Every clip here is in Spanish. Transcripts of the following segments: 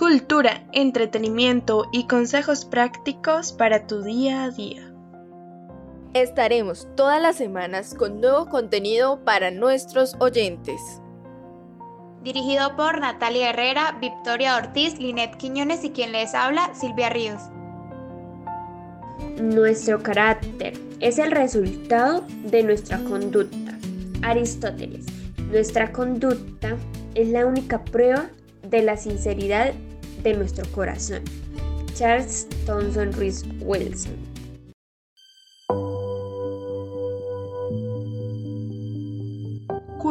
Cultura, entretenimiento y consejos prácticos para tu día a día. Estaremos todas las semanas con nuevo contenido para nuestros oyentes. Dirigido por Natalia Herrera, Victoria Ortiz, Linet Quiñones y quien les habla, Silvia Ríos. Nuestro carácter es el resultado de nuestra conducta. Aristóteles, nuestra conducta es la única prueba de la sinceridad de nuestro corazón. Charles Thomson Rees Wilson.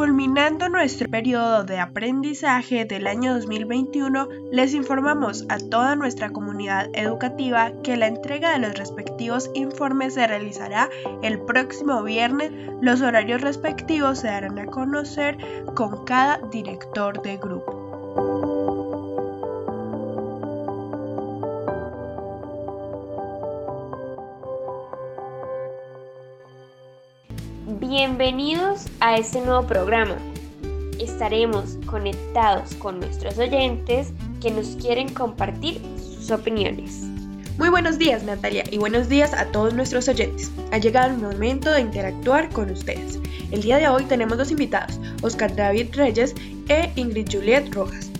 Culminando nuestro periodo de aprendizaje del año 2021, les informamos a toda nuestra comunidad educativa que la entrega de los respectivos informes se realizará el próximo viernes. Los horarios respectivos se darán a conocer con cada director de grupo. Bienvenidos a este nuevo programa. Estaremos conectados con nuestros oyentes que nos quieren compartir sus opiniones. Muy buenos días Natalia y buenos días a todos nuestros oyentes. Ha llegado el momento de interactuar con ustedes. El día de hoy tenemos dos invitados, Oscar David Reyes e Ingrid Juliet Rojas.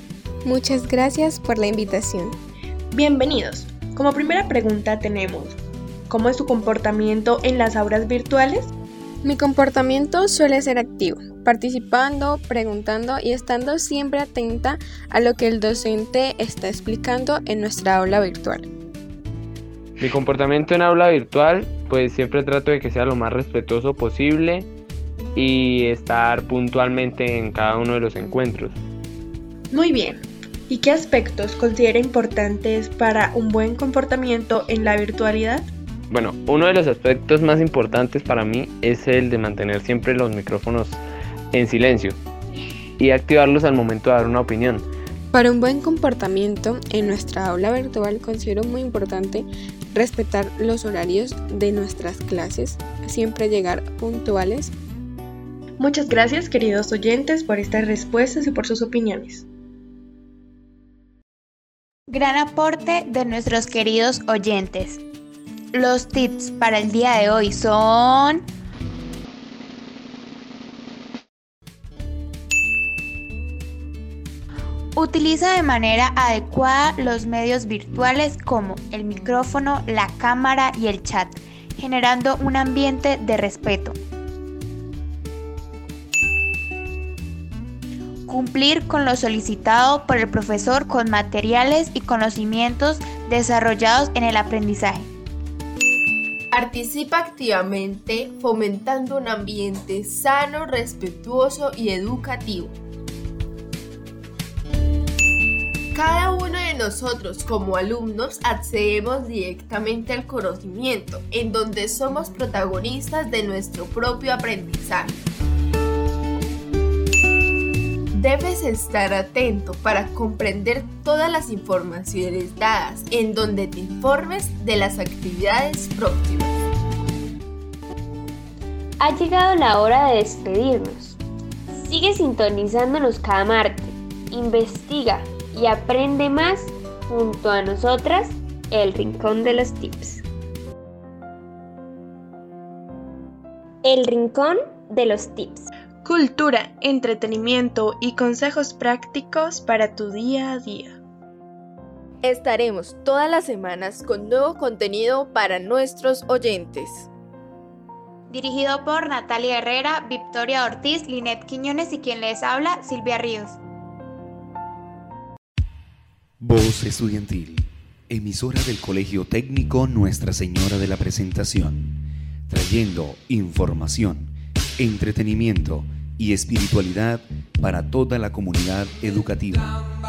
Muchas gracias por la invitación. Bienvenidos. Como primera pregunta tenemos, ¿cómo es tu comportamiento en las aulas virtuales? Mi comportamiento suele ser activo, participando, preguntando y estando siempre atenta a lo que el docente está explicando en nuestra aula virtual. Mi comportamiento en aula virtual, pues siempre trato de que sea lo más respetuoso posible y estar puntualmente en cada uno de los encuentros. Muy bien. ¿Y qué aspectos considera importantes para un buen comportamiento en la virtualidad? Bueno, uno de los aspectos más importantes para mí es el de mantener siempre los micrófonos en silencio y activarlos al momento de dar una opinión. Para un buen comportamiento en nuestra aula virtual considero muy importante respetar los horarios de nuestras clases, siempre llegar puntuales. Muchas gracias queridos oyentes por estas respuestas y por sus opiniones. Gran aporte de nuestros queridos oyentes. Los tips para el día de hoy son... Utiliza de manera adecuada los medios virtuales como el micrófono, la cámara y el chat, generando un ambiente de respeto. Cumplir con lo solicitado por el profesor con materiales y conocimientos desarrollados en el aprendizaje. Participa activamente fomentando un ambiente sano, respetuoso y educativo. Cada uno de nosotros como alumnos accedemos directamente al conocimiento, en donde somos protagonistas de nuestro propio aprendizaje. Debes estar atento para comprender todas las informaciones dadas en donde te informes de las actividades próximas. Ha llegado la hora de despedirnos. Sigue sintonizándonos cada martes. Investiga y aprende más junto a nosotras, el Rincón de los Tips. El Rincón de los Tips. Cultura, entretenimiento y consejos prácticos para tu día a día. Estaremos todas las semanas con nuevo contenido para nuestros oyentes. Dirigido por Natalia Herrera, Victoria Ortiz, Linet Quiñones y quien les habla, Silvia Ríos. Voz Estudiantil, emisora del Colegio Técnico Nuestra Señora de la Presentación, trayendo información, entretenimiento y espiritualidad para toda la comunidad educativa.